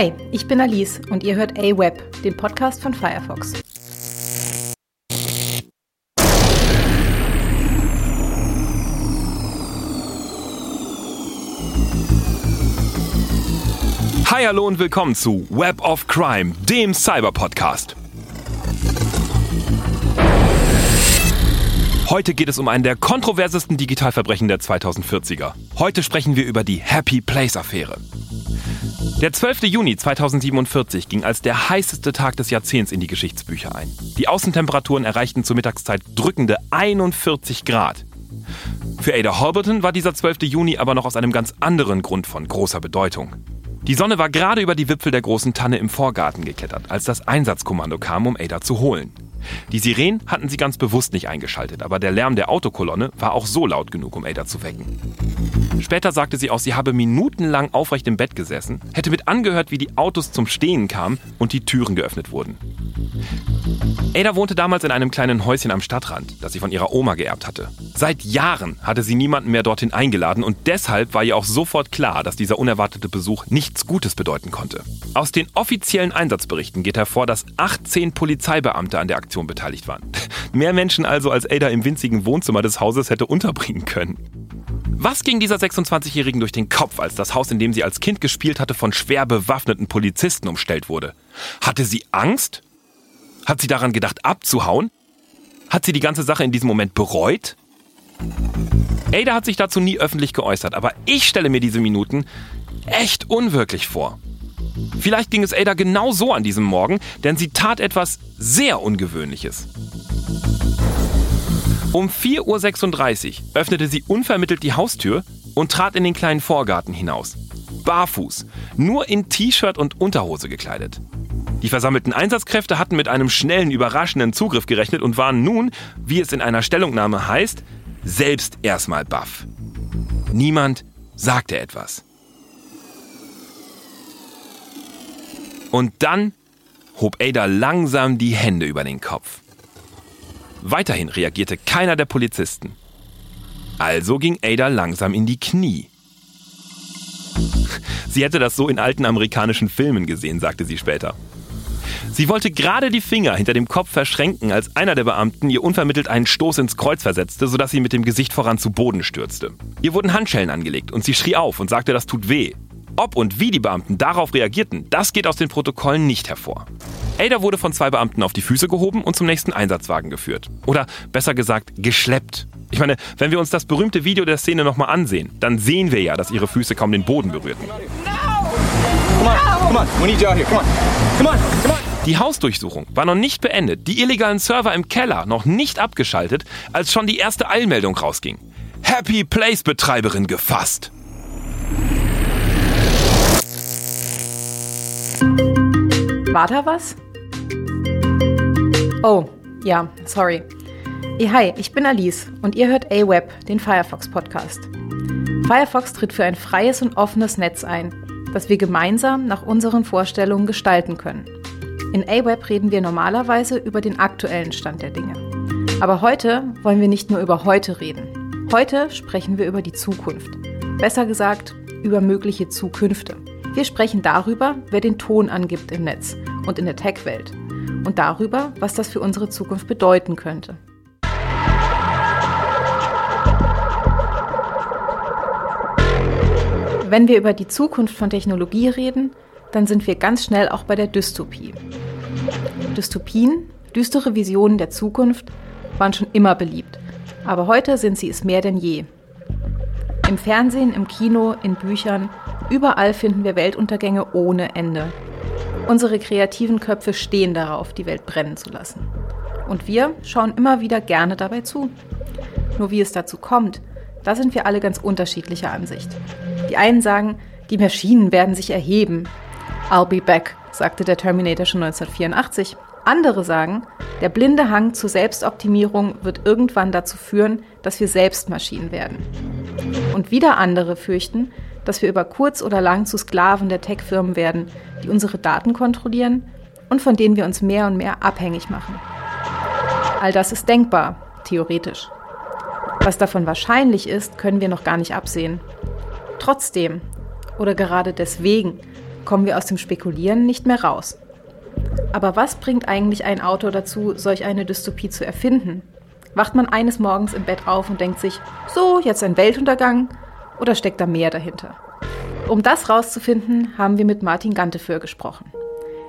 Hi, ich bin Alice und ihr hört A-Web, den Podcast von Firefox. Hi, hallo und willkommen zu Web of Crime, dem Cyber-Podcast. Heute geht es um einen der kontroversesten Digitalverbrechen der 2040er. Heute sprechen wir über die Happy Place-Affäre. Der 12. Juni 2047 ging als der heißeste Tag des Jahrzehnts in die Geschichtsbücher ein. Die Außentemperaturen erreichten zur Mittagszeit drückende 41 Grad. Für Ada Holberton war dieser 12. Juni aber noch aus einem ganz anderen Grund von großer Bedeutung. Die Sonne war gerade über die Wipfel der großen Tanne im Vorgarten geklettert, als das Einsatzkommando kam, um Ada zu holen. Die Sirenen hatten sie ganz bewusst nicht eingeschaltet, aber der Lärm der Autokolonne war auch so laut genug, um Ada zu wecken. Später sagte sie auch, sie habe minutenlang aufrecht im Bett gesessen, hätte mit angehört, wie die Autos zum Stehen kamen und die Türen geöffnet wurden. Ada wohnte damals in einem kleinen Häuschen am Stadtrand, das sie von ihrer Oma geerbt hatte. Seit Jahren hatte sie niemanden mehr dorthin eingeladen und deshalb war ihr auch sofort klar, dass dieser unerwartete Besuch nichts Gutes bedeuten konnte. Aus den offiziellen Einsatzberichten geht hervor, dass 18 Polizeibeamte an der Aktion beteiligt waren. Mehr Menschen also, als Ada im winzigen Wohnzimmer des Hauses hätte unterbringen können. Was ging dieser 26-Jährigen durch den Kopf, als das Haus, in dem sie als Kind gespielt hatte, von schwer bewaffneten Polizisten umstellt wurde? Hatte sie Angst? Hat sie daran gedacht, abzuhauen? Hat sie die ganze Sache in diesem Moment bereut? Ada hat sich dazu nie öffentlich geäußert, aber ich stelle mir diese Minuten echt unwirklich vor. Vielleicht ging es Ada genau so an diesem Morgen, denn sie tat etwas sehr Ungewöhnliches. Um 4.36 Uhr öffnete sie unvermittelt die Haustür und trat in den kleinen Vorgarten hinaus. Barfuß, nur in T-Shirt und Unterhose gekleidet. Die versammelten Einsatzkräfte hatten mit einem schnellen, überraschenden Zugriff gerechnet und waren nun, wie es in einer Stellungnahme heißt, selbst erstmal baff. Niemand sagte etwas. Und dann hob Ada langsam die Hände über den Kopf. Weiterhin reagierte keiner der Polizisten. Also ging Ada langsam in die Knie. Sie hätte das so in alten amerikanischen Filmen gesehen, sagte sie später. Sie wollte gerade die Finger hinter dem Kopf verschränken, als einer der Beamten ihr unvermittelt einen Stoß ins Kreuz versetzte, sodass sie mit dem Gesicht voran zu Boden stürzte. Ihr wurden Handschellen angelegt und sie schrie auf und sagte, das tut weh. Ob und wie die Beamten darauf reagierten, das geht aus den Protokollen nicht hervor. Ada wurde von zwei Beamten auf die Füße gehoben und zum nächsten Einsatzwagen geführt. Oder besser gesagt, geschleppt. Ich meine, wenn wir uns das berühmte Video der Szene nochmal ansehen, dann sehen wir ja, dass ihre Füße kaum den Boden berührten. Die Hausdurchsuchung war noch nicht beendet, die illegalen Server im Keller noch nicht abgeschaltet, als schon die erste Eilmeldung rausging. Happy Place Betreiberin gefasst. War da was? Oh, ja, sorry. Hi, ich bin Alice und ihr hört A-Web, den Firefox Podcast. Firefox tritt für ein freies und offenes Netz ein, das wir gemeinsam nach unseren Vorstellungen gestalten können. In A-Web reden wir normalerweise über den aktuellen Stand der Dinge. Aber heute wollen wir nicht nur über heute reden. Heute sprechen wir über die Zukunft. Besser gesagt, über mögliche Zukünfte. Wir sprechen darüber, wer den Ton angibt im Netz und in der Tech-Welt und darüber, was das für unsere Zukunft bedeuten könnte. Wenn wir über die Zukunft von Technologie reden, dann sind wir ganz schnell auch bei der Dystopie. Dystopien, düstere Visionen der Zukunft, waren schon immer beliebt, aber heute sind sie es mehr denn je. Im Fernsehen, im Kino, in Büchern Überall finden wir Weltuntergänge ohne Ende. Unsere kreativen Köpfe stehen darauf, die Welt brennen zu lassen. Und wir schauen immer wieder gerne dabei zu. Nur wie es dazu kommt, da sind wir alle ganz unterschiedlicher Ansicht. Die einen sagen, die Maschinen werden sich erheben. I'll be back, sagte der Terminator schon 1984. Andere sagen, der blinde Hang zur Selbstoptimierung wird irgendwann dazu führen, dass wir selbst Maschinen werden. Und wieder andere fürchten, dass wir über kurz oder lang zu Sklaven der Tech-Firmen werden, die unsere Daten kontrollieren und von denen wir uns mehr und mehr abhängig machen. All das ist denkbar, theoretisch. Was davon wahrscheinlich ist, können wir noch gar nicht absehen. Trotzdem, oder gerade deswegen, kommen wir aus dem Spekulieren nicht mehr raus. Aber was bringt eigentlich ein Autor dazu, solch eine Dystopie zu erfinden? Wacht man eines Morgens im Bett auf und denkt sich, so, jetzt ein Weltuntergang? Oder steckt da mehr dahinter? Um das rauszufinden, haben wir mit Martin Ganteföhr gesprochen.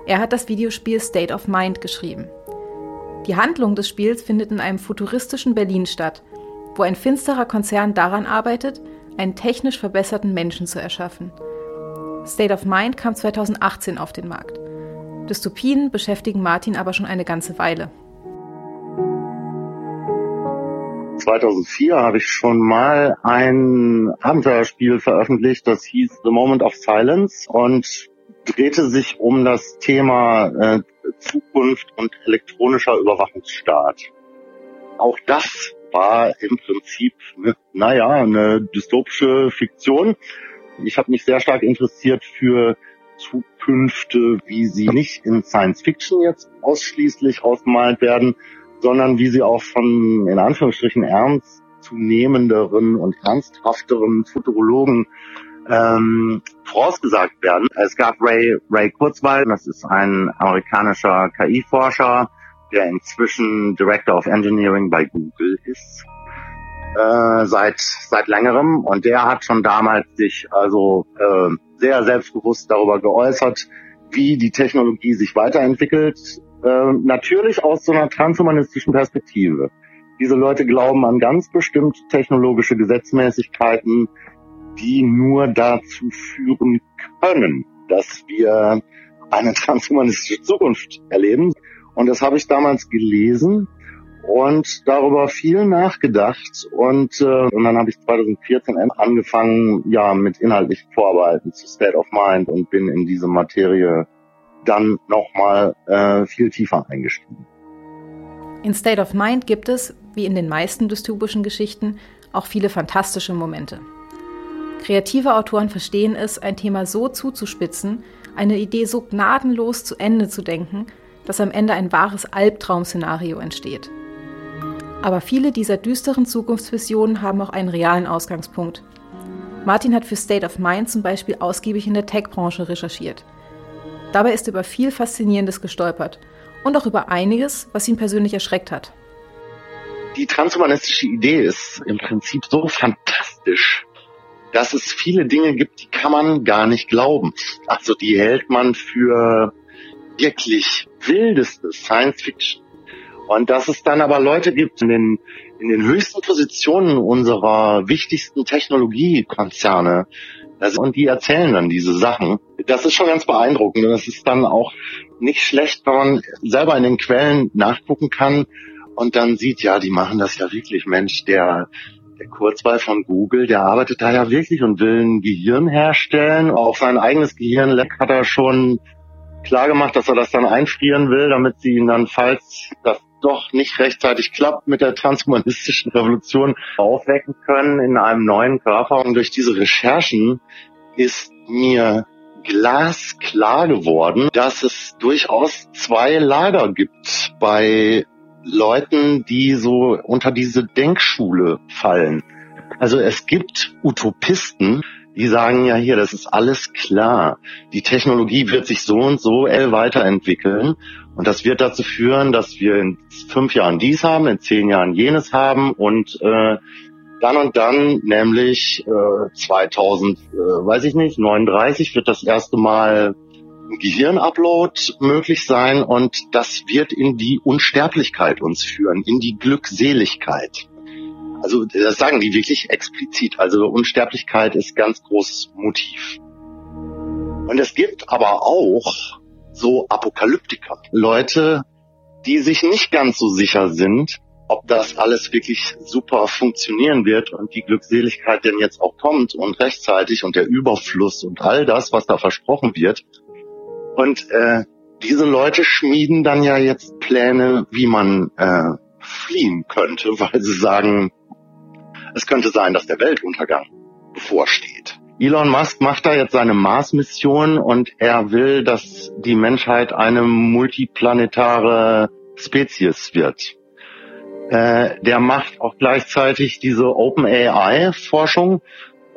Er hat das Videospiel State of Mind geschrieben. Die Handlung des Spiels findet in einem futuristischen Berlin statt, wo ein finsterer Konzern daran arbeitet, einen technisch verbesserten Menschen zu erschaffen. State of Mind kam 2018 auf den Markt. Dystopien beschäftigen Martin aber schon eine ganze Weile. 2004 habe ich schon mal ein Abenteuerspiel veröffentlicht, das hieß The Moment of Silence und drehte sich um das Thema äh, Zukunft und elektronischer Überwachungsstaat. Auch das war im Prinzip, naja, eine dystopische Fiktion. Ich habe mich sehr stark interessiert für Zukünfte, wie sie nicht in Science Fiction jetzt ausschließlich ausgemalt werden, sondern wie sie auch von in Anführungsstrichen ernst zu nehmenderen und ernsthafteren Futurologen ähm, vorausgesagt werden. Es gab Ray, Ray Kurzweil, das ist ein amerikanischer KI-Forscher, der inzwischen Director of Engineering bei Google ist, äh, seit, seit längerem. Und der hat schon damals sich also äh, sehr selbstbewusst darüber geäußert, wie die Technologie sich weiterentwickelt. Äh, natürlich aus so einer transhumanistischen Perspektive. Diese Leute glauben an ganz bestimmte technologische Gesetzmäßigkeiten, die nur dazu führen können, dass wir eine transhumanistische Zukunft erleben. Und das habe ich damals gelesen und darüber viel nachgedacht. Und, äh, und dann habe ich 2014 angefangen, ja, mit inhaltlichen Vorarbeiten zu State of Mind und bin in diese Materie dann nochmal äh, viel tiefer eingestiegen. In State of Mind gibt es, wie in den meisten dystopischen Geschichten, auch viele fantastische Momente. Kreative Autoren verstehen es, ein Thema so zuzuspitzen, eine Idee so gnadenlos zu Ende zu denken, dass am Ende ein wahres Albtraum-Szenario entsteht. Aber viele dieser düsteren Zukunftsvisionen haben auch einen realen Ausgangspunkt. Martin hat für State of Mind zum Beispiel ausgiebig in der Tech-Branche recherchiert. Dabei ist er über viel Faszinierendes gestolpert und auch über einiges, was ihn persönlich erschreckt hat. Die transhumanistische Idee ist im Prinzip so fantastisch, dass es viele Dinge gibt, die kann man gar nicht glauben. Also die hält man für wirklich wildeste Science Fiction. Und dass es dann aber Leute gibt in den, in den höchsten Positionen unserer wichtigsten Technologiekonzerne, also, und die erzählen dann diese Sachen. Das ist schon ganz beeindruckend. Und das ist dann auch nicht schlecht, wenn man selber in den Quellen nachgucken kann und dann sieht, ja, die machen das ja wirklich. Mensch, der, der Kurzweil von Google, der arbeitet da ja wirklich und will ein Gehirn herstellen. Auch sein eigenes Gehirnleck hat er schon klar gemacht, dass er das dann einfrieren will, damit sie ihn dann, falls das doch nicht rechtzeitig klappt mit der transhumanistischen Revolution, aufwecken können in einem neuen Körper. Und durch diese Recherchen ist mir glasklar geworden, dass es durchaus zwei Lager gibt bei Leuten, die so unter diese Denkschule fallen. Also es gibt Utopisten, die sagen ja hier, das ist alles klar. Die Technologie wird sich so und so weiterentwickeln und das wird dazu führen, dass wir in fünf Jahren dies haben, in zehn Jahren jenes haben und äh, dann und dann, nämlich äh, 2000, äh, weiß ich nicht, 39 wird das erste Mal ein Gehirnupload möglich sein und das wird in die Unsterblichkeit uns führen, in die Glückseligkeit. Also das sagen die wirklich explizit. Also Unsterblichkeit ist ganz großes Motiv. Und es gibt aber auch so Apokalyptiker, Leute, die sich nicht ganz so sicher sind, ob das alles wirklich super funktionieren wird und die Glückseligkeit denn jetzt auch kommt und rechtzeitig und der Überfluss und all das, was da versprochen wird. Und äh, diese Leute schmieden dann ja jetzt Pläne, wie man äh, fliehen könnte, weil sie sagen, es könnte sein, dass der Weltuntergang bevorsteht. Elon Musk macht da jetzt seine Mars-Mission und er will, dass die Menschheit eine multiplanetare Spezies wird. Äh, der macht auch gleichzeitig diese Open AI-Forschung,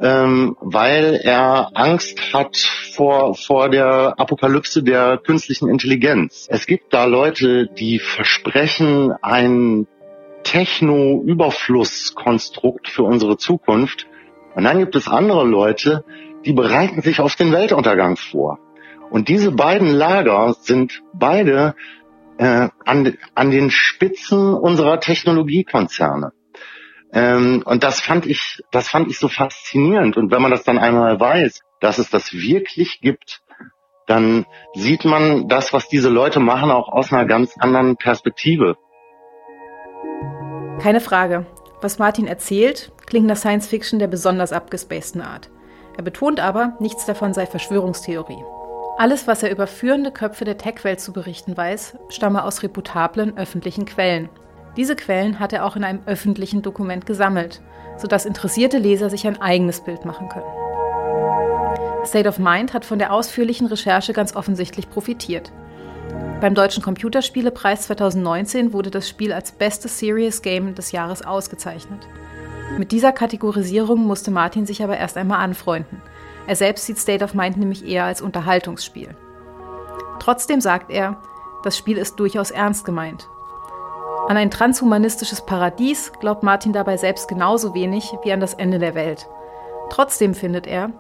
ähm, weil er Angst hat vor, vor der Apokalypse der künstlichen Intelligenz. Es gibt da Leute, die versprechen ein Techno-Überflusskonstrukt für unsere Zukunft. Und dann gibt es andere Leute, die bereiten sich auf den Weltuntergang vor. Und diese beiden Lager sind beide äh, an, an den Spitzen unserer Technologiekonzerne. Ähm, und das fand ich, das fand ich so faszinierend. Und wenn man das dann einmal weiß, dass es das wirklich gibt, dann sieht man das, was diese Leute machen, auch aus einer ganz anderen Perspektive. Keine Frage. Was Martin erzählt, klingt nach Science Fiction der besonders abgespaceden Art. Er betont aber, nichts davon sei Verschwörungstheorie. Alles, was er über führende Köpfe der Tech-Welt zu berichten weiß, stamme aus reputablen öffentlichen Quellen. Diese Quellen hat er auch in einem öffentlichen Dokument gesammelt, sodass interessierte Leser sich ein eigenes Bild machen können. State of Mind hat von der ausführlichen Recherche ganz offensichtlich profitiert. Beim Deutschen Computerspielepreis 2019 wurde das Spiel als bestes Serious Game des Jahres ausgezeichnet. Mit dieser Kategorisierung musste Martin sich aber erst einmal anfreunden – er selbst sieht State of Mind nämlich eher als Unterhaltungsspiel. Trotzdem sagt er, das Spiel ist durchaus ernst gemeint. An ein transhumanistisches Paradies glaubt Martin dabei selbst genauso wenig wie an das Ende der Welt. Trotzdem findet er,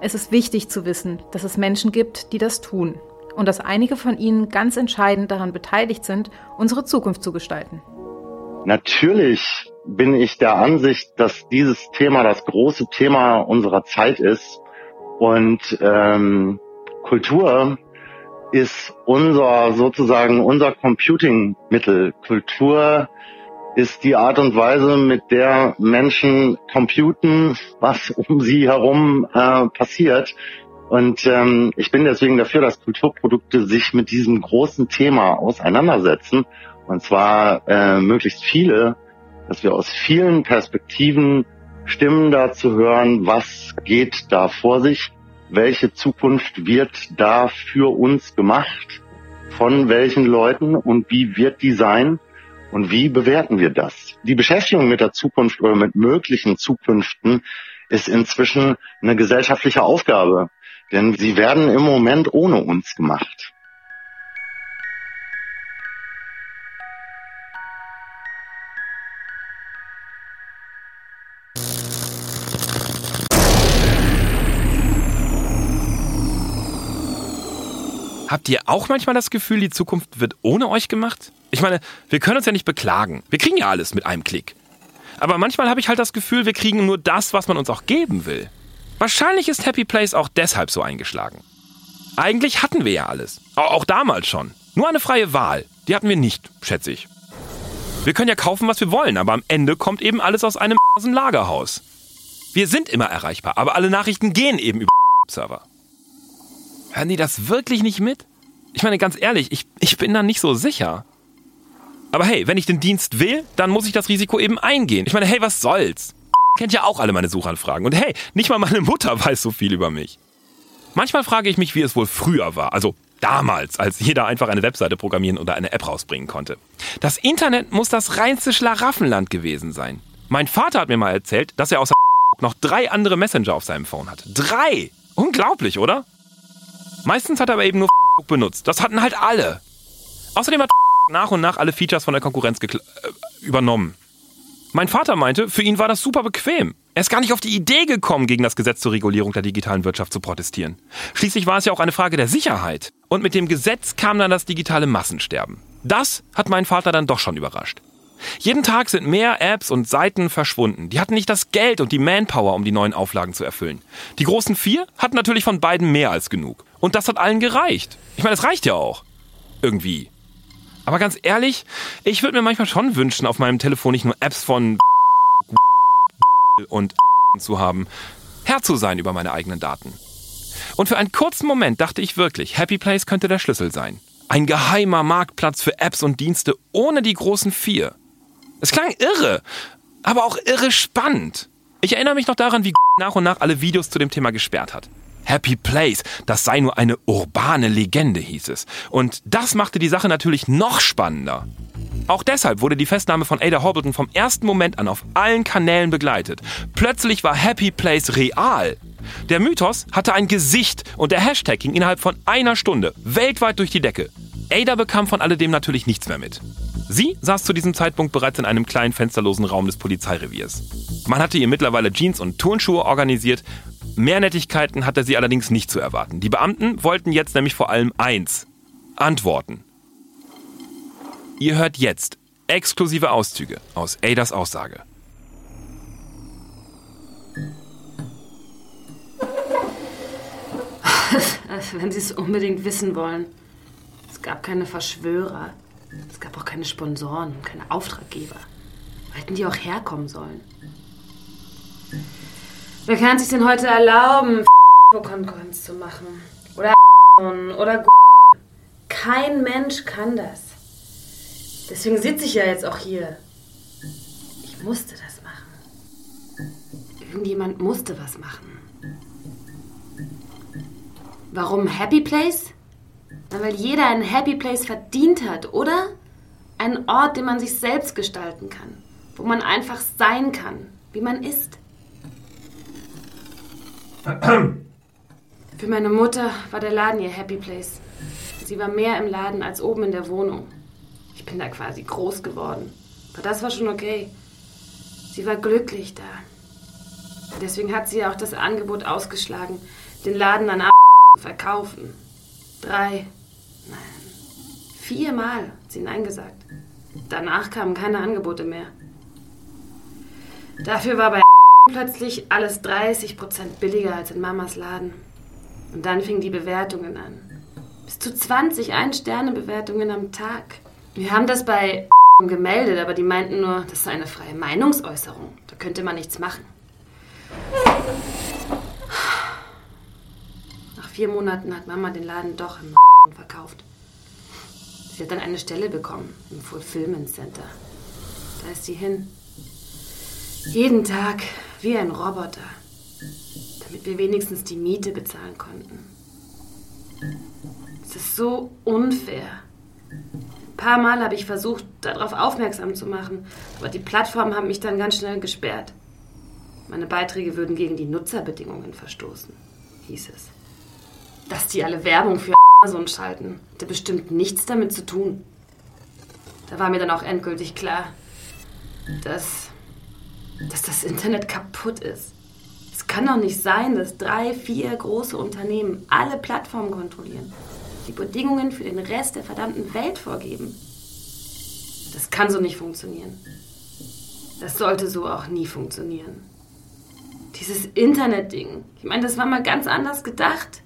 es ist wichtig zu wissen, dass es Menschen gibt, die das tun und dass einige von ihnen ganz entscheidend daran beteiligt sind, unsere Zukunft zu gestalten. Natürlich bin ich der Ansicht, dass dieses Thema das große Thema unserer Zeit ist und ähm, Kultur ist unser sozusagen unser Computing-Mittel. Kultur ist die Art und Weise, mit der Menschen computen, was um sie herum äh, passiert. Und ähm, ich bin deswegen dafür, dass Kulturprodukte sich mit diesem großen Thema auseinandersetzen. Und zwar äh, möglichst viele, dass wir aus vielen Perspektiven Stimmen dazu hören, was geht da vor sich, welche Zukunft wird da für uns gemacht, von welchen Leuten und wie wird die sein und wie bewerten wir das. Die Beschäftigung mit der Zukunft oder mit möglichen Zukünften ist inzwischen eine gesellschaftliche Aufgabe, denn sie werden im Moment ohne uns gemacht. Habt ihr auch manchmal das Gefühl, die Zukunft wird ohne euch gemacht? Ich meine, wir können uns ja nicht beklagen. Wir kriegen ja alles mit einem Klick. Aber manchmal habe ich halt das Gefühl, wir kriegen nur das, was man uns auch geben will. Wahrscheinlich ist Happy Place auch deshalb so eingeschlagen. Eigentlich hatten wir ja alles. Auch damals schon. Nur eine freie Wahl. Die hatten wir nicht, schätze ich. Wir können ja kaufen, was wir wollen, aber am Ende kommt eben alles aus einem Lagerhaus. Wir sind immer erreichbar, aber alle Nachrichten gehen eben über Server. Hören die das wirklich nicht mit? Ich meine, ganz ehrlich, ich, ich bin da nicht so sicher. Aber hey, wenn ich den Dienst will, dann muss ich das Risiko eben eingehen. Ich meine, hey, was soll's? Kennt ja auch alle meine Suchanfragen. Und hey, nicht mal meine Mutter weiß so viel über mich. Manchmal frage ich mich, wie es wohl früher war. Also damals, als jeder einfach eine Webseite programmieren oder eine App rausbringen konnte. Das Internet muss das reinste Schlaraffenland gewesen sein. Mein Vater hat mir mal erzählt, dass er außer noch drei andere Messenger auf seinem Phone hatte. Drei! Unglaublich, oder? Meistens hat er aber eben nur benutzt. Das hatten halt alle. Außerdem hat nach und nach alle Features von der Konkurrenz äh, übernommen. Mein Vater meinte, für ihn war das super bequem. Er ist gar nicht auf die Idee gekommen, gegen das Gesetz zur Regulierung der digitalen Wirtschaft zu protestieren. Schließlich war es ja auch eine Frage der Sicherheit. Und mit dem Gesetz kam dann das digitale Massensterben. Das hat meinen Vater dann doch schon überrascht. Jeden Tag sind mehr Apps und Seiten verschwunden. Die hatten nicht das Geld und die Manpower, um die neuen Auflagen zu erfüllen. Die großen vier hatten natürlich von beiden mehr als genug. Und das hat allen gereicht. Ich meine, es reicht ja auch. Irgendwie. Aber ganz ehrlich, ich würde mir manchmal schon wünschen, auf meinem Telefon nicht nur Apps von und zu haben, Herr zu sein über meine eigenen Daten. Und für einen kurzen Moment dachte ich wirklich, Happy Place könnte der Schlüssel sein. Ein geheimer Marktplatz für Apps und Dienste ohne die großen vier. Es klang irre, aber auch irre spannend. Ich erinnere mich noch daran, wie nach und nach alle Videos zu dem Thema gesperrt hat. Happy Place, das sei nur eine urbane Legende, hieß es. Und das machte die Sache natürlich noch spannender. Auch deshalb wurde die Festnahme von Ada Hobbleton vom ersten Moment an auf allen Kanälen begleitet. Plötzlich war Happy Place real. Der Mythos hatte ein Gesicht und der Hashtag ging innerhalb von einer Stunde weltweit durch die Decke. Ada bekam von alledem natürlich nichts mehr mit. Sie saß zu diesem Zeitpunkt bereits in einem kleinen fensterlosen Raum des Polizeireviers. Man hatte ihr mittlerweile Jeans und Turnschuhe organisiert. Mehr Nettigkeiten hatte sie allerdings nicht zu erwarten. Die Beamten wollten jetzt nämlich vor allem eins. Antworten. Ihr hört jetzt exklusive Auszüge aus Adas Aussage. Wenn Sie es unbedingt wissen wollen. Es gab keine Verschwörer. Es gab auch keine Sponsoren, keine Auftraggeber. Wo hätten die auch herkommen sollen? Wer kann sich denn heute erlauben, Konkurrenz zu machen? Oder oder Kein Mensch kann das. Deswegen sitze ich ja jetzt auch hier. Ich musste das machen. Irgendjemand musste was machen. Warum Happy Place? Weil jeder einen Happy Place verdient hat, oder? Ein Ort, den man sich selbst gestalten kann, wo man einfach sein kann, wie man ist. Für meine Mutter war der Laden ihr Happy Place. Sie war mehr im Laden als oben in der Wohnung. Ich bin da quasi groß geworden. Aber das war schon okay. Sie war glücklich da. Deswegen hat sie auch das Angebot ausgeschlagen, den Laden an verkaufen. Drei, nein, viermal hat sie Nein gesagt. Danach kamen keine Angebote mehr. Dafür war bei plötzlich alles 30% billiger als in Mamas Laden. Und dann fingen die Bewertungen an. Bis zu 20 Ein-Sterne-Bewertungen am Tag. Wir haben das bei gemeldet, aber die meinten nur, das sei eine freie Meinungsäußerung. Da könnte man nichts machen. vier Monaten hat Mama den Laden doch im verkauft. Sie hat dann eine Stelle bekommen im Fulfillment Center. Da ist sie hin. Jeden Tag wie ein Roboter, damit wir wenigstens die Miete bezahlen konnten. Es ist so unfair. Ein paar Mal habe ich versucht, darauf aufmerksam zu machen, aber die Plattformen haben mich dann ganz schnell gesperrt. Meine Beiträge würden gegen die Nutzerbedingungen verstoßen, hieß es dass die alle Werbung für Amazon schalten. Hatte bestimmt nichts damit zu tun. Da war mir dann auch endgültig klar, dass, dass das Internet kaputt ist. Es kann doch nicht sein, dass drei, vier große Unternehmen alle Plattformen kontrollieren, die Bedingungen für den Rest der verdammten Welt vorgeben. Das kann so nicht funktionieren. Das sollte so auch nie funktionieren. Dieses Internet-Ding, ich meine, das war mal ganz anders gedacht.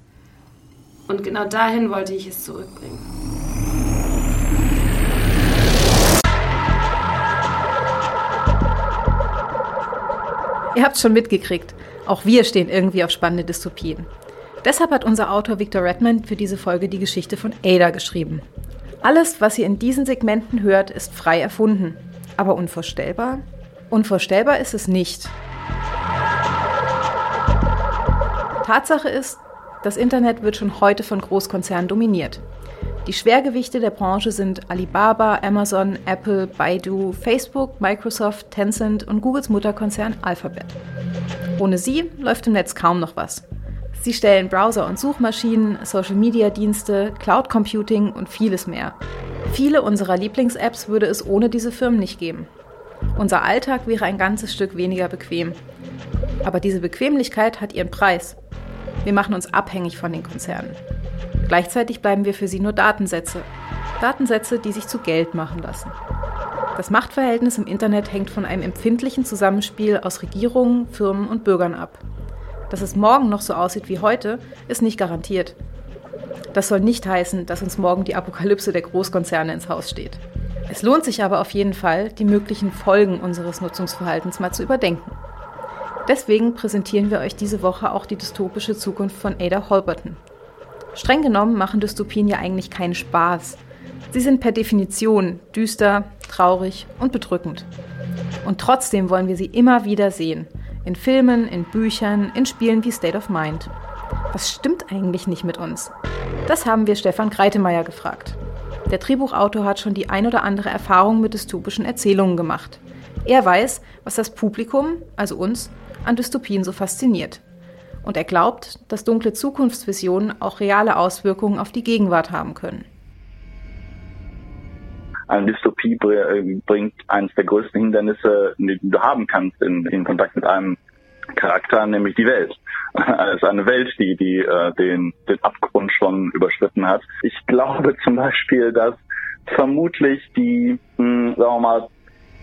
Und genau dahin wollte ich es zurückbringen. Ihr habt schon mitgekriegt. Auch wir stehen irgendwie auf spannende Dystopien. Deshalb hat unser Autor Victor Redmond für diese Folge die Geschichte von Ada geschrieben. Alles, was ihr in diesen Segmenten hört, ist frei erfunden. Aber unvorstellbar? Unvorstellbar ist es nicht. Tatsache ist, das Internet wird schon heute von Großkonzernen dominiert. Die Schwergewichte der Branche sind Alibaba, Amazon, Apple, Baidu, Facebook, Microsoft, Tencent und Googles Mutterkonzern Alphabet. Ohne sie läuft im Netz kaum noch was. Sie stellen Browser und Suchmaschinen, Social-Media-Dienste, Cloud Computing und vieles mehr. Viele unserer Lieblings-Apps würde es ohne diese Firmen nicht geben. Unser Alltag wäre ein ganzes Stück weniger bequem. Aber diese Bequemlichkeit hat ihren Preis. Wir machen uns abhängig von den Konzernen. Gleichzeitig bleiben wir für sie nur Datensätze. Datensätze, die sich zu Geld machen lassen. Das Machtverhältnis im Internet hängt von einem empfindlichen Zusammenspiel aus Regierungen, Firmen und Bürgern ab. Dass es morgen noch so aussieht wie heute, ist nicht garantiert. Das soll nicht heißen, dass uns morgen die Apokalypse der Großkonzerne ins Haus steht. Es lohnt sich aber auf jeden Fall, die möglichen Folgen unseres Nutzungsverhaltens mal zu überdenken. Deswegen präsentieren wir euch diese Woche auch die dystopische Zukunft von Ada Holberton. Streng genommen machen Dystopien ja eigentlich keinen Spaß. Sie sind per Definition düster, traurig und bedrückend. Und trotzdem wollen wir sie immer wieder sehen. In Filmen, in Büchern, in Spielen wie State of Mind. Was stimmt eigentlich nicht mit uns? Das haben wir Stefan Greitemeyer gefragt. Der Drehbuchautor hat schon die ein oder andere Erfahrung mit dystopischen Erzählungen gemacht. Er weiß, was das Publikum, also uns, an Dystopien so fasziniert. Und er glaubt, dass dunkle Zukunftsvisionen auch reale Auswirkungen auf die Gegenwart haben können. Eine Dystopie äh, bringt eines der größten Hindernisse, die du haben kannst in, in Kontakt mit einem Charakter, nämlich die Welt. Es ist eine Welt, die, die äh, den, den Abgrund schon überschritten hat. Ich glaube zum Beispiel, dass vermutlich die, hm, sagen wir mal,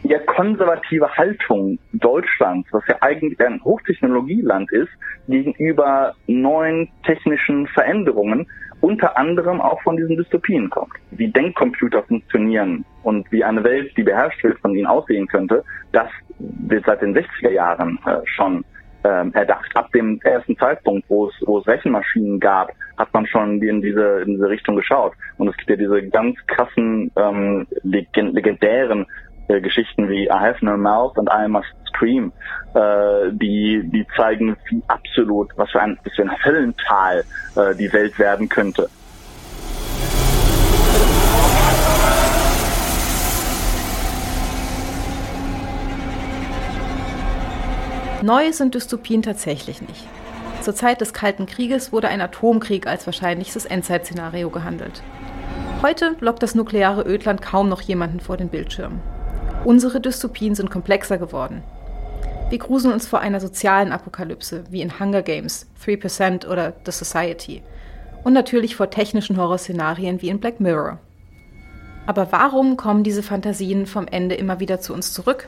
eher konservative Haltung Deutschlands, was ja eigentlich ein Hochtechnologieland ist, gegenüber neuen technischen Veränderungen, unter anderem auch von diesen Dystopien kommt. Wie Denkcomputer funktionieren und wie eine Welt, die beherrscht wird, von ihnen aussehen könnte, das wird seit den 60er Jahren äh, schon ähm, erdacht. Ab dem ersten Zeitpunkt, wo es, wo es Rechenmaschinen gab, hat man schon in diese, in diese Richtung geschaut. Und es gibt ja diese ganz krassen, ähm, legendären äh, Geschichten wie I have no mouth and I must scream, äh, die, die zeigen, wie absolut, was für ein, ein Höllental äh, die Welt werden könnte. Neu sind Dystopien tatsächlich nicht. Zur Zeit des Kalten Krieges wurde ein Atomkrieg als wahrscheinlichstes Endzeitszenario gehandelt. Heute lockt das nukleare Ödland kaum noch jemanden vor den Bildschirm. Unsere Dystopien sind komplexer geworden. Wir gruseln uns vor einer sozialen Apokalypse, wie in Hunger Games, 3% oder The Society. Und natürlich vor technischen Horrorszenarien wie in Black Mirror. Aber warum kommen diese Fantasien vom Ende immer wieder zu uns zurück?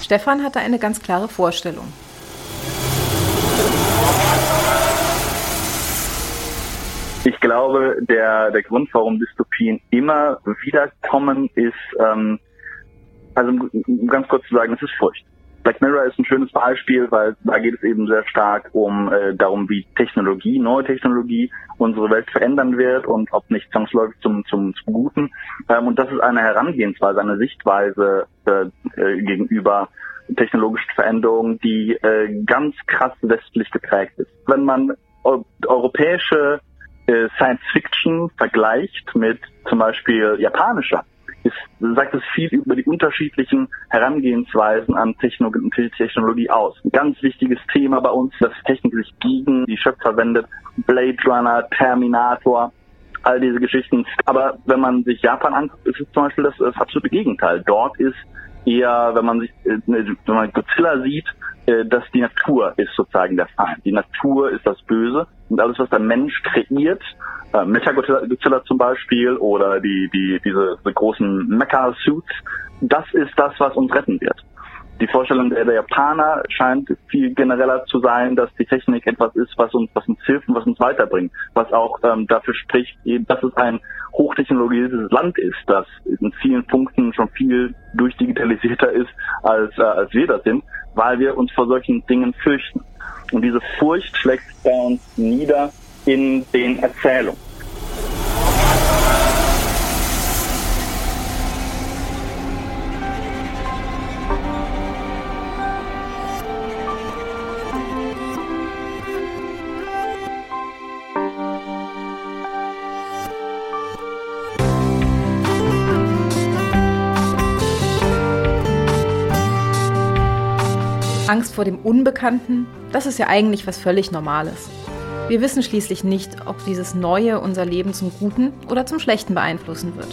Stefan hatte eine ganz klare Vorstellung. Ich glaube, der, der Grund, warum Dystopien immer wieder kommen, ist, ähm, also um ganz kurz zu sagen, es ist Furcht. Black Mirror ist ein schönes Beispiel, weil da geht es eben sehr stark um äh, darum, wie Technologie, neue Technologie unsere Welt verändern wird und ob nicht zwangsläufig zum, zum, zum Guten. Ähm, und das ist eine Herangehensweise, eine Sichtweise äh, äh, gegenüber technologischen Veränderungen, die äh, ganz krass westlich geprägt ist. Wenn man europäische äh, Science Fiction vergleicht mit zum Beispiel japanischer, ist, sagt es viel über die unterschiedlichen Herangehensweisen an Technologie aus. Ein ganz wichtiges Thema bei uns, dass Technik sich gegen die Schöpfer wendet. Blade Runner, Terminator, all diese Geschichten. Aber wenn man sich Japan anguckt, ist es zum Beispiel das, das absolute Gegenteil. Dort ist eher, wenn man sich, äh, wenn man Godzilla sieht, äh, dass die Natur ist sozusagen der Feind. Die Natur ist das Böse und alles, was der Mensch kreiert, äh, Mechagodzilla zum Beispiel oder die, die, diese, diese großen Mecha-Suits, das ist das, was uns retten wird. Die Vorstellung der, Japaner scheint viel genereller zu sein, dass die Technik etwas ist, was uns, was uns hilft und was uns weiterbringt. Was auch ähm, dafür spricht, dass es ein hochtechnologisches Land ist, das in vielen Punkten schon viel durchdigitalisierter ist, als, äh, als wir das sind, weil wir uns vor solchen Dingen fürchten. Und diese Furcht schlägt bei uns nieder in den Erzählungen. Angst vor dem Unbekannten, das ist ja eigentlich was völlig Normales. Wir wissen schließlich nicht, ob dieses Neue unser Leben zum Guten oder zum Schlechten beeinflussen wird.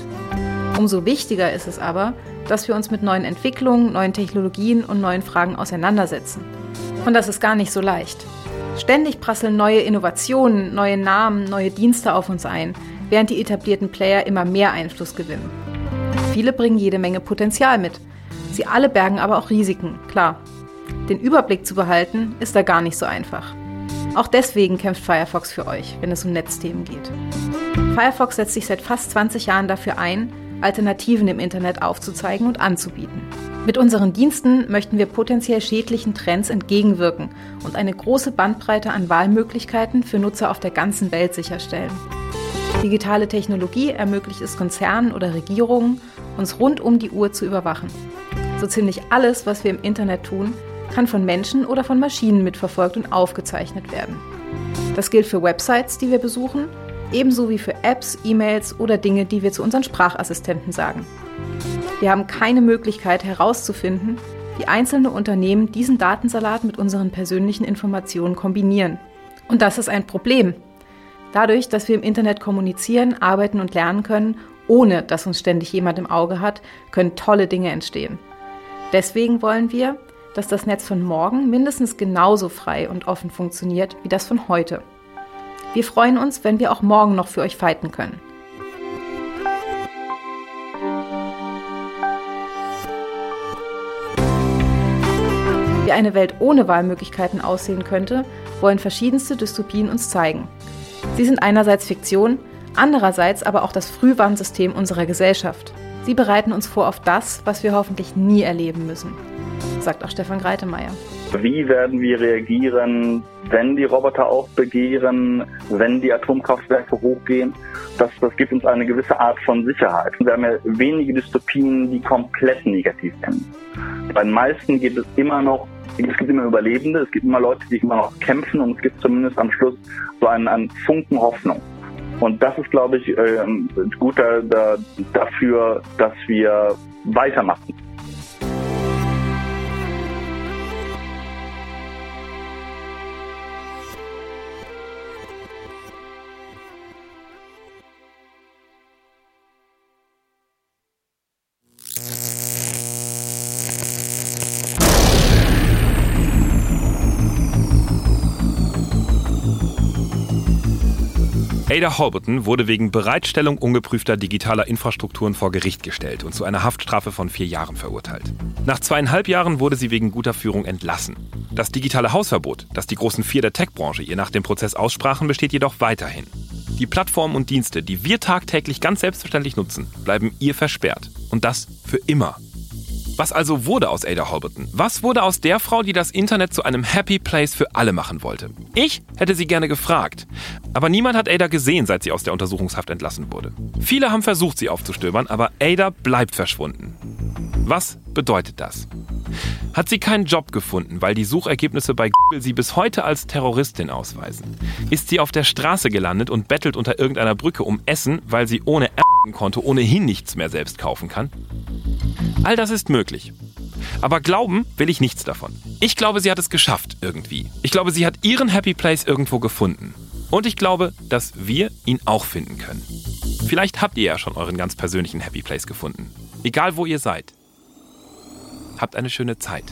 Umso wichtiger ist es aber, dass wir uns mit neuen Entwicklungen, neuen Technologien und neuen Fragen auseinandersetzen. Und das ist gar nicht so leicht. Ständig prasseln neue Innovationen, neue Namen, neue Dienste auf uns ein, während die etablierten Player immer mehr Einfluss gewinnen. Viele bringen jede Menge Potenzial mit. Sie alle bergen aber auch Risiken, klar. Den Überblick zu behalten, ist da gar nicht so einfach. Auch deswegen kämpft Firefox für euch, wenn es um Netzthemen geht. Firefox setzt sich seit fast 20 Jahren dafür ein, Alternativen im Internet aufzuzeigen und anzubieten. Mit unseren Diensten möchten wir potenziell schädlichen Trends entgegenwirken und eine große Bandbreite an Wahlmöglichkeiten für Nutzer auf der ganzen Welt sicherstellen. Digitale Technologie ermöglicht es Konzernen oder Regierungen, uns rund um die Uhr zu überwachen. So ziemlich alles, was wir im Internet tun, kann von Menschen oder von Maschinen mitverfolgt und aufgezeichnet werden. Das gilt für Websites, die wir besuchen, ebenso wie für Apps, E-Mails oder Dinge, die wir zu unseren Sprachassistenten sagen. Wir haben keine Möglichkeit herauszufinden, wie einzelne Unternehmen diesen Datensalat mit unseren persönlichen Informationen kombinieren. Und das ist ein Problem. Dadurch, dass wir im Internet kommunizieren, arbeiten und lernen können, ohne dass uns ständig jemand im Auge hat, können tolle Dinge entstehen. Deswegen wollen wir, dass das Netz von morgen mindestens genauso frei und offen funktioniert wie das von heute. Wir freuen uns, wenn wir auch morgen noch für euch fighten können. Wie eine Welt ohne Wahlmöglichkeiten aussehen könnte, wollen verschiedenste Dystopien uns zeigen. Sie sind einerseits Fiktion, andererseits aber auch das Frühwarnsystem unserer Gesellschaft. Sie bereiten uns vor auf das, was wir hoffentlich nie erleben müssen, sagt auch Stefan Greitemeyer. Wie werden wir reagieren, wenn die Roboter auch begehren, wenn die Atomkraftwerke hochgehen? Das, das gibt uns eine gewisse Art von Sicherheit. Wir haben ja wenige Dystopien, die komplett negativ enden. Bei den meisten geht es immer noch es gibt immer Überlebende, es gibt immer Leute, die immer noch kämpfen und es gibt zumindest am Schluss so einen, einen Funken Hoffnung. Und das ist, glaube ich, äh, gut da, dafür, dass wir weitermachen. Ada Holberton wurde wegen Bereitstellung ungeprüfter digitaler Infrastrukturen vor Gericht gestellt und zu einer Haftstrafe von vier Jahren verurteilt. Nach zweieinhalb Jahren wurde sie wegen guter Führung entlassen. Das digitale Hausverbot, das die großen vier der Tech-Branche ihr nach dem Prozess aussprachen, besteht jedoch weiterhin. Die Plattformen und Dienste, die wir tagtäglich ganz selbstverständlich nutzen, bleiben ihr versperrt. Und das für immer. Was also wurde aus Ada Holberton? Was wurde aus der Frau, die das Internet zu einem Happy Place für alle machen wollte? Ich hätte sie gerne gefragt. Aber niemand hat Ada gesehen, seit sie aus der Untersuchungshaft entlassen wurde. Viele haben versucht, sie aufzustöbern, aber Ada bleibt verschwunden. Was bedeutet das? Hat sie keinen Job gefunden, weil die Suchergebnisse bei Google sie bis heute als Terroristin ausweisen? Ist sie auf der Straße gelandet und bettelt unter irgendeiner Brücke um Essen, weil sie ohne Konto ohnehin nichts mehr selbst kaufen kann? All das ist möglich. Aber glauben will ich nichts davon. Ich glaube, sie hat es geschafft irgendwie. Ich glaube, sie hat ihren Happy Place irgendwo gefunden. Und ich glaube, dass wir ihn auch finden können. Vielleicht habt ihr ja schon euren ganz persönlichen Happy Place gefunden. Egal wo ihr seid. Habt eine schöne Zeit.